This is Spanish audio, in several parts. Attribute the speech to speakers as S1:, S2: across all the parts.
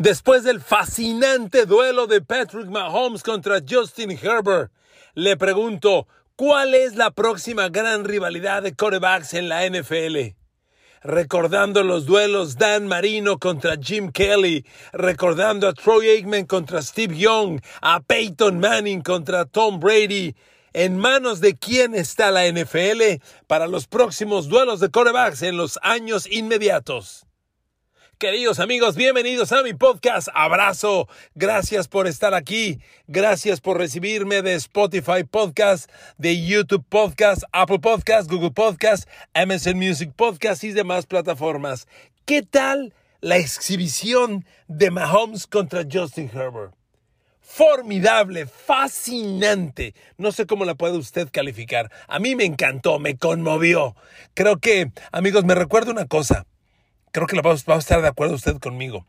S1: Después del fascinante duelo de Patrick Mahomes contra Justin Herbert, le pregunto, ¿cuál es la próxima gran rivalidad de quarterbacks en la NFL? Recordando los duelos Dan Marino contra Jim Kelly, recordando a Troy Aikman contra Steve Young, a Peyton Manning contra Tom Brady, ¿En manos de quién está la NFL para los próximos duelos de quarterbacks en los años inmediatos? Queridos amigos, bienvenidos a mi podcast. Abrazo. Gracias por estar aquí. Gracias por recibirme de Spotify Podcast, de YouTube Podcast, Apple Podcast, Google Podcast, Amazon Music Podcast y demás plataformas. ¿Qué tal la exhibición de Mahomes contra Justin Herbert? formidable, fascinante. No sé cómo la puede usted calificar. A mí me encantó, me conmovió. Creo que, amigos, me recuerda una cosa. Creo que va a estar de acuerdo usted conmigo.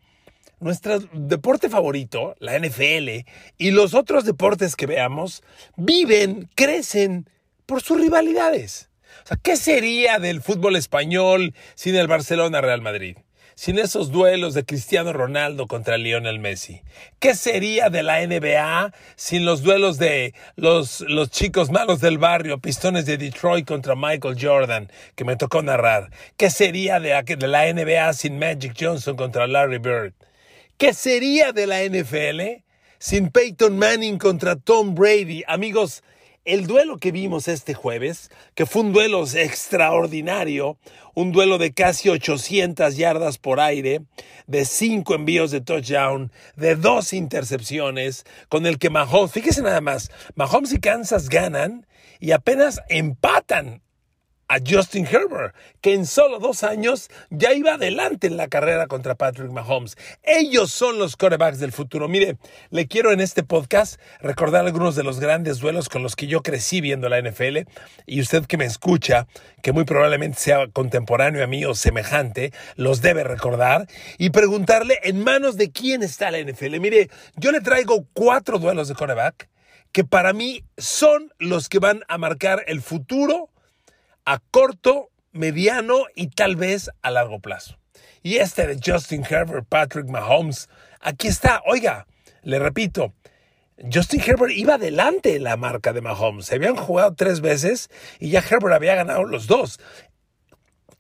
S1: Nuestro deporte favorito, la NFL, y los otros deportes que veamos, viven, crecen por sus rivalidades. O sea, ¿qué sería del fútbol español sin el Barcelona-Real Madrid? Sin esos duelos de Cristiano Ronaldo contra Lionel Messi? ¿Qué sería de la NBA sin los duelos de los, los chicos malos del barrio, Pistones de Detroit contra Michael Jordan, que me tocó narrar? ¿Qué sería de, de la NBA sin Magic Johnson contra Larry Bird? ¿Qué sería de la NFL sin Peyton Manning contra Tom Brady? Amigos, el duelo que vimos este jueves, que fue un duelo extraordinario, un duelo de casi 800 yardas por aire, de cinco envíos de touchdown, de dos intercepciones, con el que Mahomes, fíjese nada más, Mahomes y Kansas ganan y apenas empatan a Justin Herbert, que en solo dos años ya iba adelante en la carrera contra Patrick Mahomes. Ellos son los quarterbacks del futuro. Mire, le quiero en este podcast recordar algunos de los grandes duelos con los que yo crecí viendo la NFL y usted que me escucha, que muy probablemente sea contemporáneo a mí o semejante, los debe recordar y preguntarle en manos de quién está la NFL. Mire, yo le traigo cuatro duelos de quarterback que para mí son los que van a marcar el futuro a corto, mediano y tal vez a largo plazo. Y este de Justin Herbert, Patrick Mahomes, aquí está. Oiga, le repito, Justin Herbert iba adelante en la marca de Mahomes. Se habían jugado tres veces y ya Herbert había ganado los dos.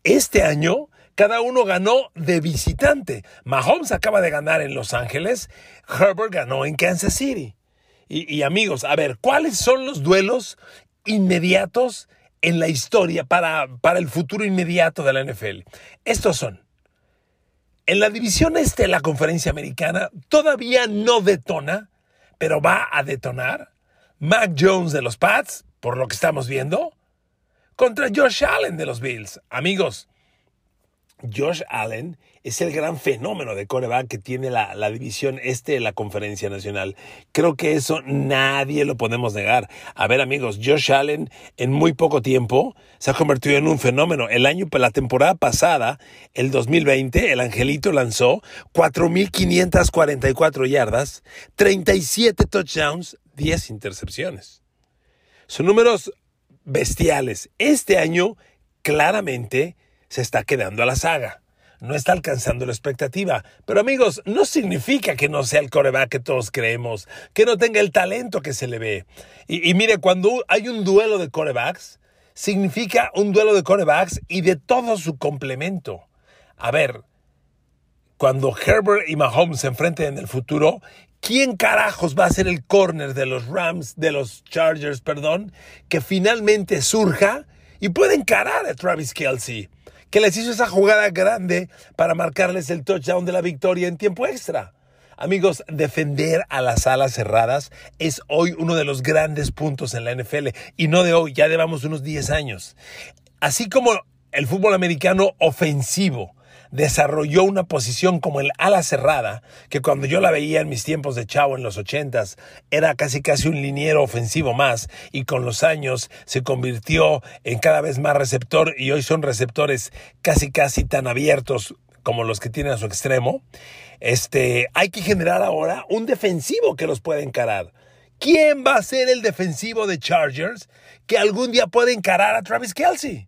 S1: Este año, cada uno ganó de visitante. Mahomes acaba de ganar en Los Ángeles, Herbert ganó en Kansas City. Y, y amigos, a ver, ¿cuáles son los duelos inmediatos en la historia para, para el futuro inmediato de la NFL. Estos son. En la división este de la conferencia americana todavía no detona, pero va a detonar. Mac Jones de los Pats, por lo que estamos viendo, contra Josh Allen de los Bills. Amigos, Josh Allen es el gran fenómeno de coreback que tiene la, división este de la conferencia nacional. Creo que eso nadie lo podemos negar. A ver amigos, Josh Allen en muy poco tiempo se ha convertido en un fenómeno. El año, la temporada pasada, el 2020, el Angelito lanzó 4.544 yardas, 37 touchdowns, 10 intercepciones. Son números bestiales. Este año, claramente, se está quedando a la saga. No está alcanzando la expectativa. Pero amigos, no significa que no sea el coreback que todos creemos, que no tenga el talento que se le ve. Y, mire, cuando hay un duelo de corebacks, significa un duelo de corebacks y de todo su complemento. A ver, cuando Herbert y Mahomes se enfrenten en el futuro, ¿quién carajos va a ser el corner de los Rams, de los Chargers, perdón, que finalmente surja y puede encarar a Travis Kelsey? Que les hizo esa jugada grande para marcarles el touchdown de la victoria en tiempo extra. Amigos, defender a las alas cerradas es hoy uno de los grandes puntos en la NFL y no de hoy, ya llevamos unos 10 años. Así como el fútbol americano ofensivo desarrolló una posición como el ala cerrada, que cuando yo la veía en mis tiempos de chavo en los ochentas, era casi casi un liniero ofensivo más, y con los años se convirtió en cada vez más receptor, y hoy son receptores casi casi tan abiertos como los que tienen a su extremo. Este, hay que generar ahora un defensivo que los pueda encarar. ¿Quién va a ser el defensivo de Chargers que algún día puede encarar a Travis Kelsey?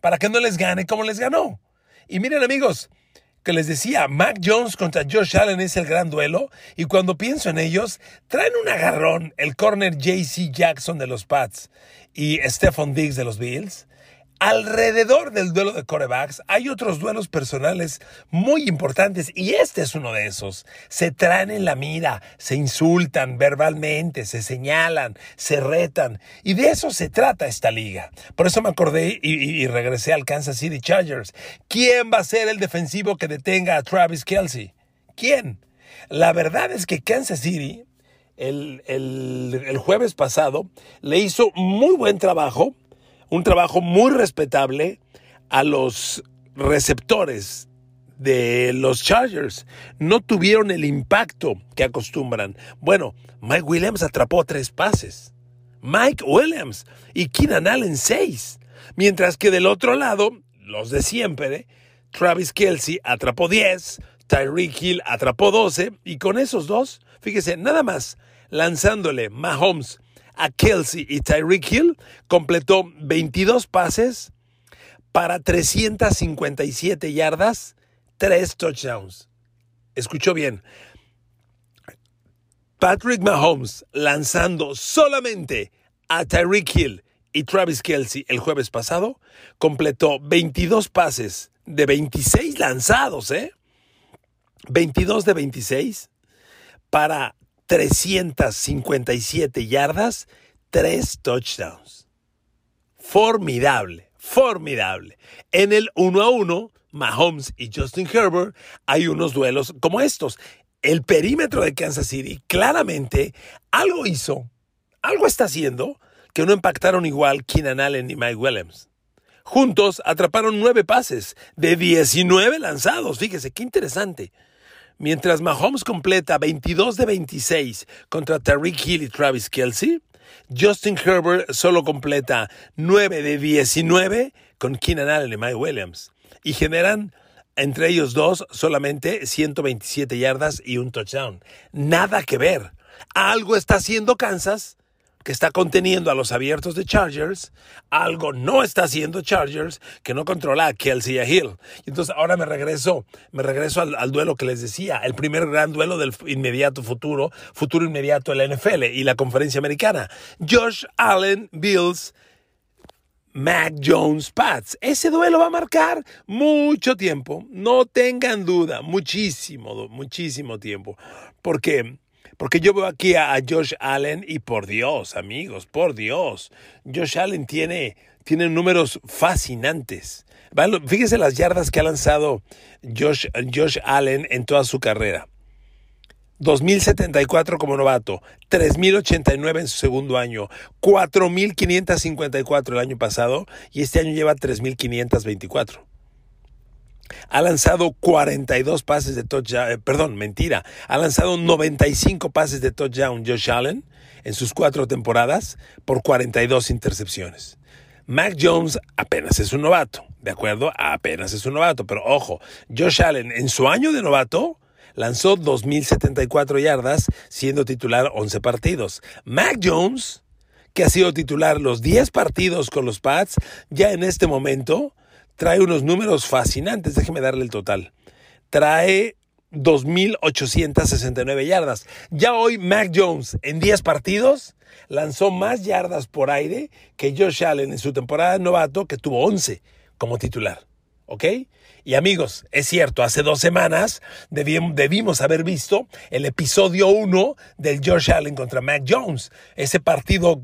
S1: Para que no les gane como les ganó. Y miren amigos, que les decía, Mac Jones contra Josh Allen es el gran duelo, y cuando pienso en ellos, traen un agarrón el corner JC Jackson de los Pats y Stephon Diggs de los Bills. Alrededor del duelo de corebacks hay otros duelos personales muy importantes y este es uno de esos. Se traen en la mira, se insultan verbalmente, se señalan, se retan y de eso se trata esta liga. Por eso me acordé y, regresé al Kansas City Chargers. ¿Quién va a ser el defensivo que detenga a Travis Kelsey? ¿Quién? La verdad es que Kansas City el, el jueves pasado le hizo muy buen trabajo un trabajo muy respetable a los receptores de los Chargers. No tuvieron el impacto que acostumbran. Bueno, Mike Williams atrapó tres pases. Mike Williams y Keenan Allen seis. Mientras que del otro lado, los de siempre, Travis Kelsey atrapó 10, Tyreek Hill atrapó 12 y con esos dos, fíjese, nada más lanzándole Mahomes a Kelsey y Tyreek Hill, completó 22 pases para 357 yardas, 3 touchdowns. Escuchó bien. Patrick Mahomes lanzando solamente a Tyreek Hill y Travis Kelsey el jueves pasado, completó 22 pases de 26 lanzados, ¿eh? 22 de 26 para 357 yardas, 3 touchdowns. Formidable, formidable. En el 1 a 1, Mahomes y Justin Herbert, hay unos duelos como estos. El perímetro de Kansas City claramente algo hizo, algo está haciendo que no impactaron igual Keenan Allen y Mike Williams. Juntos atraparon nueve pases de 19 lanzados. Fíjese, qué interesante. Mientras Mahomes completa 22 de 26 contra Tariq Hill y Travis Kelsey, Justin Herbert solo completa 9 de 19 con Keenan Allen y Mike Williams. Y generan entre ellos dos solamente 127 yardas y un touchdown. Nada que ver. Algo está haciendo Kansas que está conteniendo a los abiertos de Chargers, algo no está haciendo Chargers que no controla a Kelsey a Hill. Y entonces ahora me regreso, me regreso al, duelo que les decía, el primer gran duelo del inmediato futuro, futuro inmediato de la NFL y la conferencia americana. Josh Allen, Bills, Mac Jones, Pats. Ese duelo va a marcar mucho tiempo, no tengan duda, muchísimo, muchísimo tiempo, porque porque yo veo aquí a, Josh Allen y por Dios, amigos, por Dios, Josh Allen tiene, tiene números fascinantes. Fíjese las yardas que ha lanzado Josh, Josh Allen en toda su carrera. 2.074 como novato, 3.089 en su segundo año, 4.554 el año pasado y este año lleva 3.524. Ha lanzado 42 pases de touchdown, eh, perdón, mentira. Ha lanzado 95 pases de touchdown Josh Allen en sus cuatro temporadas por 42 intercepciones. Mac Jones apenas es un novato, ¿de acuerdo? Apenas es un novato, pero ojo, Josh Allen en su año de novato lanzó 2.074 yardas, siendo titular 11 partidos. Mac Jones, que ha sido titular los 10 partidos con los Pats, ya en este momento trae unos números fascinantes. Déjeme darle el total. Trae 2.869 yardas. Ya hoy Mac Jones en 10 partidos lanzó más yardas por aire que Josh Allen en su temporada de novato que tuvo 11 como titular. ¿Ok? Y amigos, es cierto, hace dos semanas debimos haber visto el episodio 1 del Josh Allen contra Mac Jones. Ese partido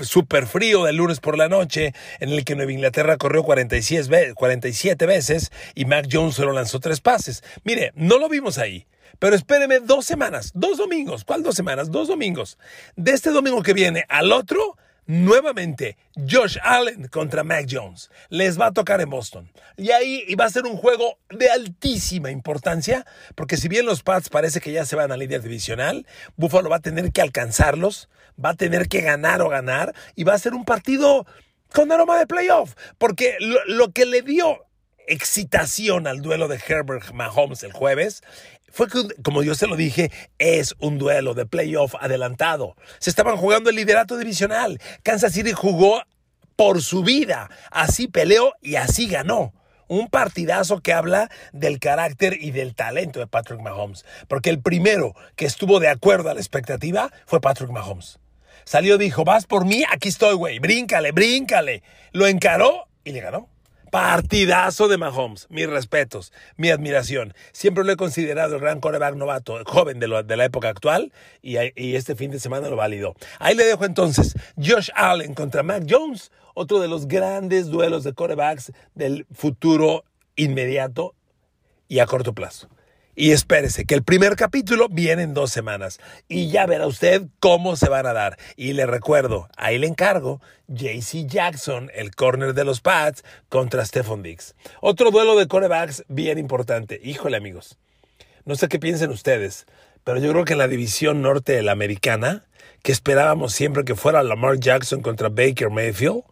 S1: súper frío del lunes por la noche, en el que Nueva Inglaterra corrió 47 veces y Mac Jones solo lanzó tres pases. Mire, no lo vimos ahí. Pero espéreme dos semanas, dos domingos. ¿Cuál dos semanas? Dos domingos. De este domingo que viene al otro, nuevamente Josh Allen contra Mac Jones. Les va a tocar en Boston. Y ahí va a ser un juego de altísima importancia, porque si bien los Pats parece que ya se van a líder divisional, Buffalo va a tener que alcanzarlos, va a tener que ganar o ganar, y va a ser un partido con aroma de playoff, porque lo, lo que le dio excitación al duelo de Herbert Mahomes el jueves fue que, como yo se lo dije, es un duelo de playoff adelantado. Se estaban jugando el liderato divisional. Kansas City jugó por su vida. Así peleó y así ganó. Un partidazo que habla del carácter y del talento de Patrick Mahomes. Porque el primero que estuvo de acuerdo a la expectativa fue Patrick Mahomes. Salió, dijo, vas por mí, aquí estoy, güey, bríncale, bríncale. Lo encaró y le ganó. Partidazo de Mahomes. Mis respetos, mi admiración. Siempre lo he considerado el gran coreback novato, joven de, la época actual, y, y, este fin de semana lo validó. Ahí le dejo entonces Josh Allen contra Mac Jones, otro de los grandes duelos de corebacks del futuro inmediato y a corto plazo. Y espérese, que el primer capítulo viene en dos semanas. Y ya verá usted cómo se van a dar. Y le recuerdo, ahí le encargo, JC Jackson, el corner de los Pats, contra Stephon Diggs. Otro duelo de corebacks bien importante. Híjole, amigos. No sé qué piensen ustedes, pero yo creo que en la división norte de la americana, que esperábamos siempre que fuera Lamar Jackson contra Baker Mayfield,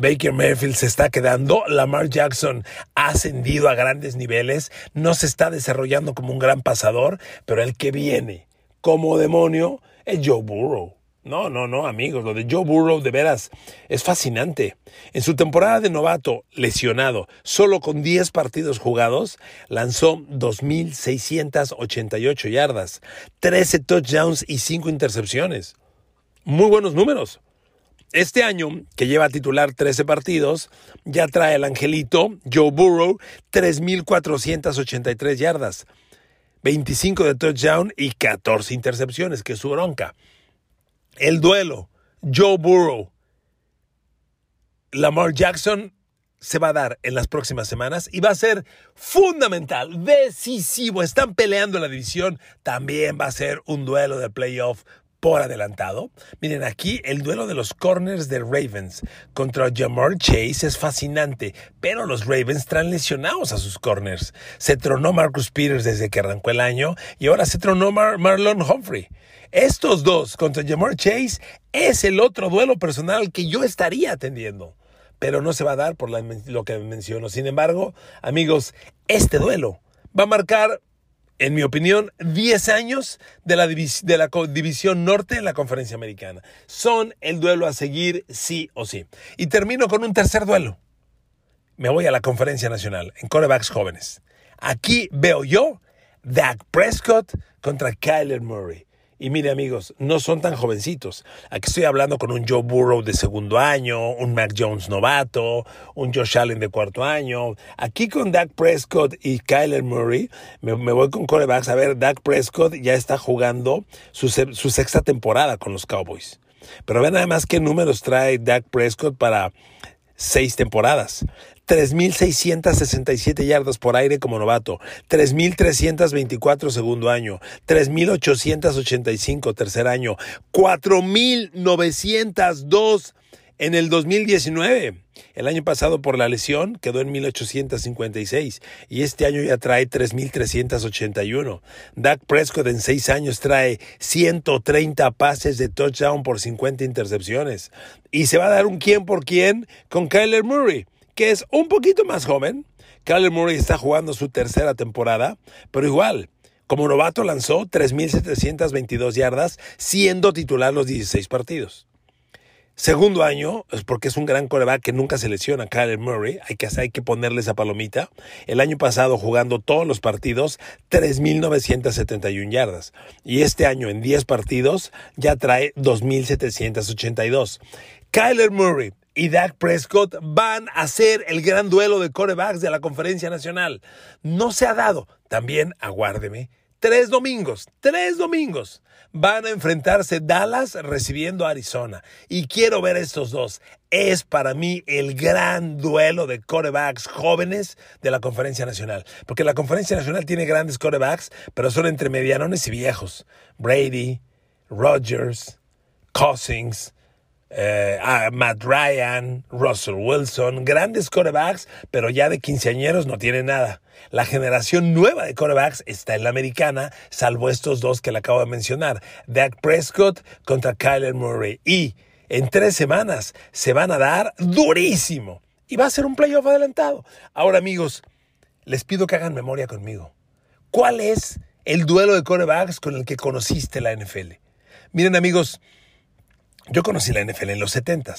S1: Baker Mayfield se está quedando, Lamar Jackson ha ascendido a grandes niveles, no se está desarrollando como un gran pasador, pero el que viene como demonio es Joe Burrow. No, no, no, amigos, lo de Joe Burrow de veras es fascinante. En su temporada de novato, lesionado, solo con 10 partidos jugados, lanzó 2.688 yardas, 13 touchdowns y 5 intercepciones. Muy buenos números. Este año, que lleva a titular 13 partidos, ya trae el angelito Joe Burrow 3.483 yardas, 25 de touchdown y 14 intercepciones, que es su bronca. El duelo, Joe Burrow, Lamar Jackson, se va a dar en las próximas semanas y va a ser fundamental, decisivo. Están peleando la división. También va a ser un duelo de playoff por adelantado. Miren, aquí el duelo de los corners de Ravens contra Jamar Chase es fascinante, pero los Ravens traen lesionados a sus corners. Se tronó Marcus Peters desde que arrancó el año y ahora se tronó Marlon Humphrey. Estos dos contra Jamar Chase es el otro duelo personal que yo estaría atendiendo. Pero no se va a dar por lo que menciono. Sin embargo, amigos, este duelo va a marcar en mi opinión, 10 años de la, división norte en la conferencia americana. Son el duelo a seguir sí o sí. Y termino con un tercer duelo. Me voy a la conferencia nacional en corebacks jóvenes. Aquí veo yo Dak Prescott contra Kyler Murray. Y mire amigos, no son tan jovencitos. Aquí estoy hablando con un Joe Burrow de segundo año, un Mac Jones novato, un Josh Allen de cuarto año. Aquí con Dak Prescott y Kyler Murray, me, voy con corebacks. A ver, Dak Prescott ya está jugando su, sexta temporada con los Cowboys. Pero vean además qué números trae Dak Prescott para seis temporadas. 3.667 yardas por aire como novato, 3.324 segundo año, 3.885 tercer año, 4.902 en el 2019. El año pasado por la lesión quedó en 1856 y este año ya trae 3381. Dak Prescott en seis años trae 130 pases de touchdown por 50 intercepciones. Y se va a dar un quién por quién con Kyler Murray, que es un poquito más joven. Kyler Murray está jugando su tercera temporada, pero igual, como novato lanzó 3.722 yardas, siendo titular los 16 partidos. Segundo año, porque es un gran coreback que nunca se lesiona, Kyler Murray, hay que, hay que ponerle esa palomita. El año pasado jugando todos los partidos, 3.971 yardas. Y este año en 10 partidos ya trae 2.782. Kyler Murray y Dak Prescott van a ser el gran duelo de corebacks de la conferencia nacional. No se ha dado. También aguárdeme Tres domingos, tres domingos van a enfrentarse Dallas recibiendo a Arizona. Y quiero ver estos dos. Es para mí el gran duelo de corebacks jóvenes de la Conferencia Nacional. Porque la Conferencia Nacional tiene grandes corebacks, pero son entre medianones y viejos. Brady, Rodgers, Cousins, eh, Matt Ryan, Russell Wilson, grandes corebacks, pero ya de quinceañeros no tiene nada. La generación nueva de corebacks está en la americana, salvo estos dos que le acabo de mencionar, Dak Prescott contra Kyler Murray. Y en tres semanas se van a dar durísimo. Y va a ser un playoff adelantado. Ahora amigos, les pido que hagan memoria conmigo. ¿Cuál es el duelo de corebacks con el que conociste la NFL? Miren amigos, yo conocí la NFL en los 70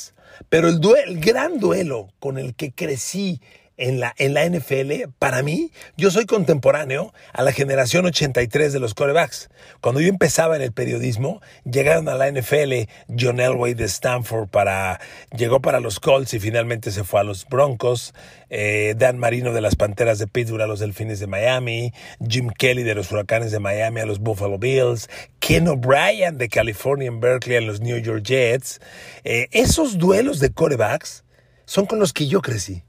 S1: pero el, el gran duelo con el que crecí en la, NFL, para mí, yo soy contemporáneo a la generación 83 de los corebacks. Cuando yo empezaba en el periodismo, llegaron a la NFL John Elway de Stanford para, llegó para los Colts y finalmente se fue a los Broncos, eh, Dan Marino de las Panteras de Pittsburgh a los Delfines de Miami, Jim Kelly de los Huracanes de Miami a los Buffalo Bills, Ken O'Brien de California en Berkeley a los New York Jets. Eh, esos duelos de corebacks son con los que yo crecí.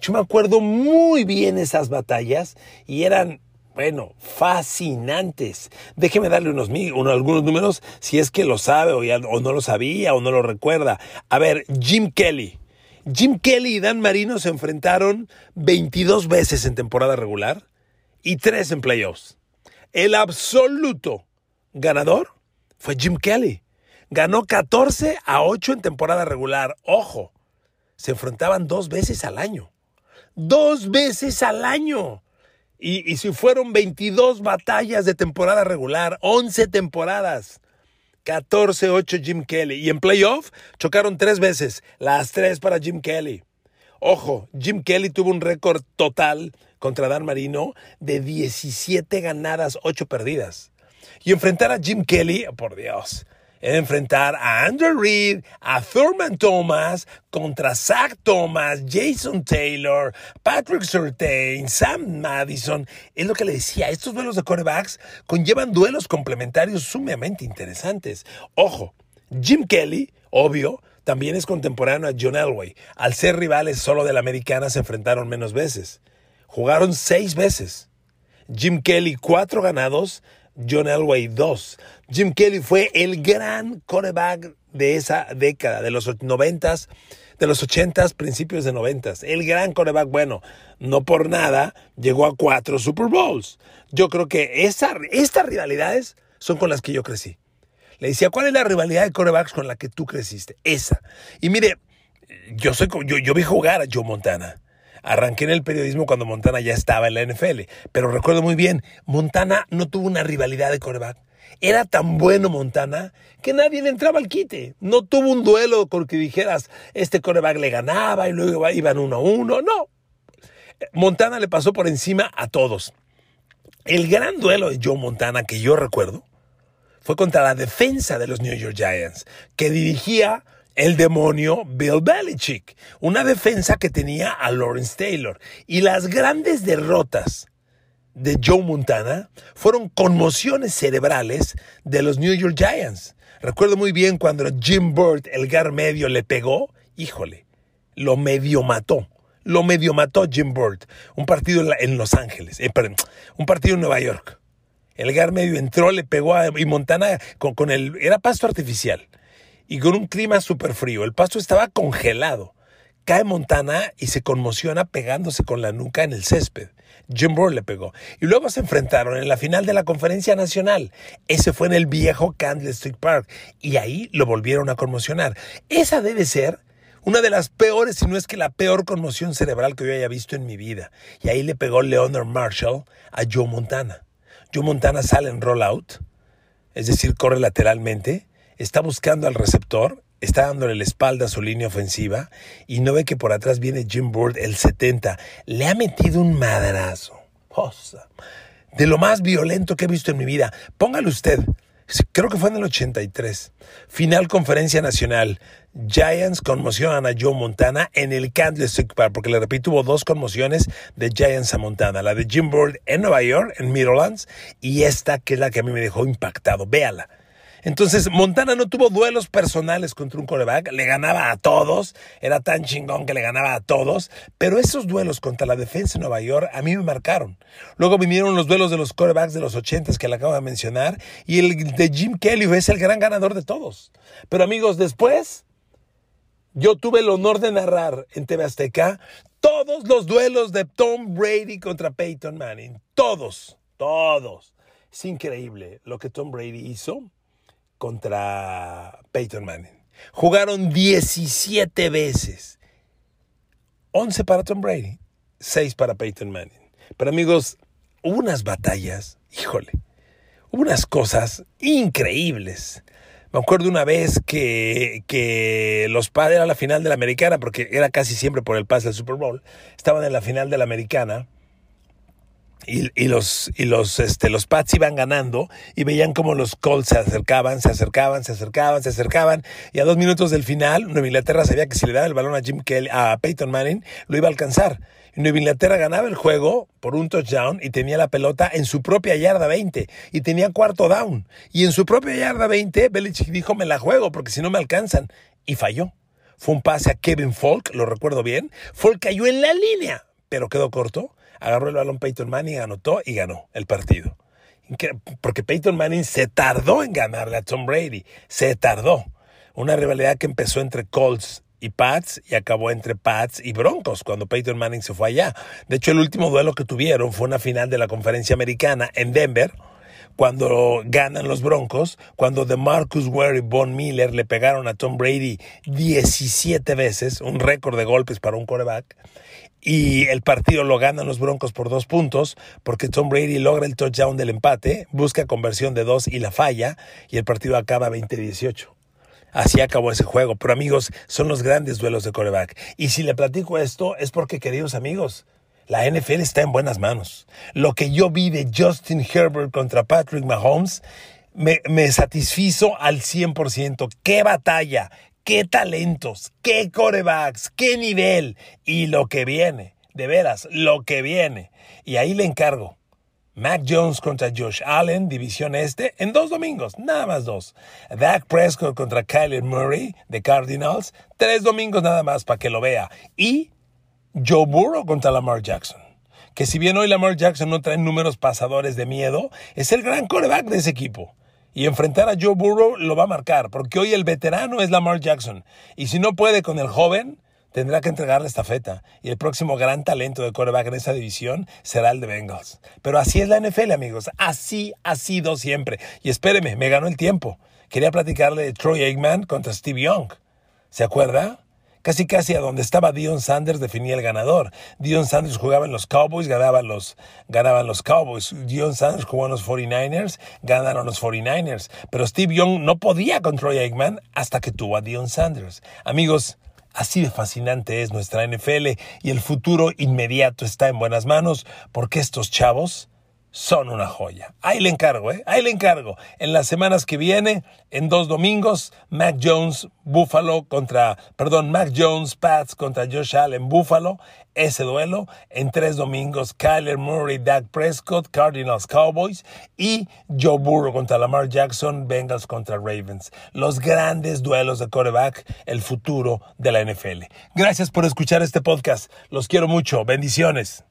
S1: Yo me acuerdo muy bien esas batallas y eran, bueno, fascinantes. Déjeme darle unos, algunos números si es que lo sabe o, o no lo sabía o no lo recuerda. A ver, Jim Kelly. Jim Kelly y Dan Marino se enfrentaron 22 veces en temporada regular y 3 en playoffs. El absoluto ganador fue Jim Kelly. Ganó 14 a 8 en temporada regular. Ojo, se enfrentaban dos veces al año dos veces al año. Y, si fueron 22 batallas de temporada regular, 11 temporadas, 14-8 Jim Kelly. Y en playoff chocaron tres veces, las tres para Jim Kelly. Ojo, Jim Kelly tuvo un récord total contra Dan Marino de 17 ganadas, 8 perdidas. Y enfrentar a Jim Kelly, por Dios, enfrentar a Andrew Reid, a Thurman Thomas, contra Zach Thomas, Jason Taylor, Patrick Surtain, Sam Madison. Es lo que le decía, estos duelos de corebacks conllevan duelos complementarios sumamente interesantes. Ojo, Jim Kelly, obvio, también es contemporáneo a John Elway. Al ser rivales solo de la americana se enfrentaron menos veces. Jugaron seis veces. Jim Kelly, cuatro ganados, John Elway 2. Jim Kelly fue el gran quarterback de esa década, de los noventas, de los ochentas, principios de noventas. El gran quarterback, bueno, no por nada, llegó a cuatro Super Bowls. Yo creo que estas rivalidades son con las que yo crecí. Le decía, ¿cuál es la rivalidad de quarterbacks con la que tú creciste? Esa. Y mire, yo, soy, yo vi jugar a Joe Montana. Arranqué en el periodismo cuando Montana ya estaba en la NFL, pero recuerdo muy bien, Montana no tuvo una rivalidad de coreback. Era tan bueno Montana que nadie le entraba al quite. No tuvo un duelo con que dijeras, este coreback le ganaba y luego iban uno a uno. No. Montana le pasó por encima a todos. El gran duelo de Joe Montana que yo recuerdo fue contra la defensa de los New York Giants, que dirigía el demonio Bill Belichick, una defensa que tenía a Lawrence Taylor. Y las grandes derrotas de Joe Montana fueron conmociones cerebrales de los New York Giants. Recuerdo muy bien cuando Jim Burt, el gar medio, le pegó, híjole, lo medio mató. Lo medio mató Jim Burt. Un partido en Los Ángeles, eh, perdón, un partido en Nueva York. El gar medio entró, le pegó a y Montana con, con el era pasto artificial y con un clima súper frío. El pasto estaba congelado. Cae Montana y se conmociona pegándose con la nuca en el césped. Jim Burr le pegó. Y luego se enfrentaron en la final de la conferencia nacional. Ese fue en el viejo Candlestick Park. Y ahí lo volvieron a conmocionar. Esa debe ser una de las peores, si no es que la peor conmoción cerebral que yo haya visto en mi vida. Y ahí le pegó Leonard Marshall a Joe Montana. Joe Montana sale en rollout, es decir, corre lateralmente está buscando al receptor, está dándole la espalda a su línea ofensiva y no ve que por atrás viene Jim Bird, el 70. Le ha metido un madrazo. de lo más violento que he visto en mi vida. Póngale usted. Creo que fue en el 83. Final conferencia nacional. Giants conmocionan a Joe Montana en el Candlestick Park, porque le repito, hubo dos conmociones de Giants a Montana. La de Jim Bird en Nueva York, en Meadowlands, y esta que es la que a mí me dejó impactado. Véala. Entonces, Montana no tuvo duelos personales contra un coreback, le ganaba a todos, era tan chingón que le ganaba a todos, pero esos duelos contra la defensa de Nueva York a mí me marcaron. Luego vinieron los duelos de los corebacks de los 80 que le acabo de mencionar y el de Jim Kelly es el gran ganador de todos. Pero amigos, después yo tuve el honor de narrar en TV Azteca todos los duelos de Tom Brady contra Peyton Manning. Todos, todos. Es increíble lo que Tom Brady hizo contra Peyton Manning. Jugaron 17 veces. 11 para Tom Brady, 6 para Peyton Manning. Pero amigos, hubo unas batallas, híjole, hubo unas cosas increíbles. Me acuerdo una vez que, que los padres era la final de la americana, porque era casi siempre por el pase del Super Bowl. Estaban en la final de la americana y, y, los, y los, este, los Pats iban ganando y veían como los Colts se acercaban, se acercaban, se acercaban, se acercaban. Y a dos minutos del final, Nueva Inglaterra sabía que si le daba el balón a Jim Kelly, a Peyton Manning, lo iba a alcanzar. Nueva Inglaterra ganaba el juego por un touchdown y tenía la pelota en su propia yarda 20 y tenía cuarto down. Y en su propia yarda 20, Belichick dijo, me la juego porque si no me alcanzan. Y falló. Fue un pase a Kevin Falk, lo recuerdo bien. Falk cayó en la línea, pero quedó corto agarró el balón Peyton Manning, anotó y ganó el partido. Porque Peyton Manning se tardó en ganarle a Tom Brady, se tardó. Una rivalidad que empezó entre Colts y Pats y acabó entre Pats y Broncos cuando Peyton Manning se fue allá. De hecho, el último duelo que tuvieron fue una final de la conferencia americana en Denver, cuando ganan los Broncos, cuando de Marcus Ware y Von Miller le pegaron a Tom Brady 17 veces, un récord de golpes para un quarterback y el partido lo ganan los Broncos por dos puntos porque Tom Brady logra el touchdown del empate, busca conversión de dos y la falla y el partido acaba 20-18. Así acabó ese juego. Pero amigos, son los grandes duelos de coreback. Y si le platico esto es porque, queridos amigos, la NFL está en buenas manos. Lo que yo vi de Justin Herbert contra Patrick Mahomes me, satisfizo al 100%. ¡Qué batalla! qué talentos, qué corebacks, qué nivel y lo que viene, de veras, lo que viene. Y ahí le encargo. Mac Jones contra Josh Allen, división este, en dos domingos, nada más dos. Dak Prescott contra Kyler Murray de Cardinals, tres domingos nada más para que lo vea. Y Joe Burrow contra Lamar Jackson. Que si bien hoy Lamar Jackson no trae números pasadores de miedo, es el gran coreback de ese equipo. Y enfrentar a Joe Burrow lo va a marcar, porque hoy el veterano es Lamar Jackson. Y si no puede con el joven, tendrá que entregarle esta feta. Y el próximo gran talento de quarterback en esa división será el de Bengals. Pero así es la NFL, amigos. Así ha sido siempre. Y espéreme, me ganó el tiempo. Quería platicarle de Troy Aikman contra Steve Young. ¿Se acuerda? Casi casi a donde estaba Dion Sanders definía el ganador. Dion Sanders jugaba en los Cowboys, ganaban los, ganaban los Cowboys. Dion Sanders jugó en los 49ers, ganaron los 49ers. Pero Steve Young no podía con Troy Aikman hasta que tuvo a Dion Sanders. Amigos, Así de fascinante es nuestra NFL y el futuro inmediato está en buenas manos porque estos chavos son una joya. Ahí le encargo, ¿eh? Ahí le encargo. En las semanas que viene, en dos domingos, Mac Jones, Buffalo contra, perdón, Mac Jones, Pats contra Josh Allen, Buffalo. Ese duelo. En tres domingos, Kyler Murray, Dak Prescott, Cardinals, Cowboys. Y Joe Burrow contra Lamar Jackson, Bengals contra Ravens. Los grandes duelos de quarterback, el futuro de la NFL. Gracias por escuchar este podcast. Los quiero mucho. Bendiciones.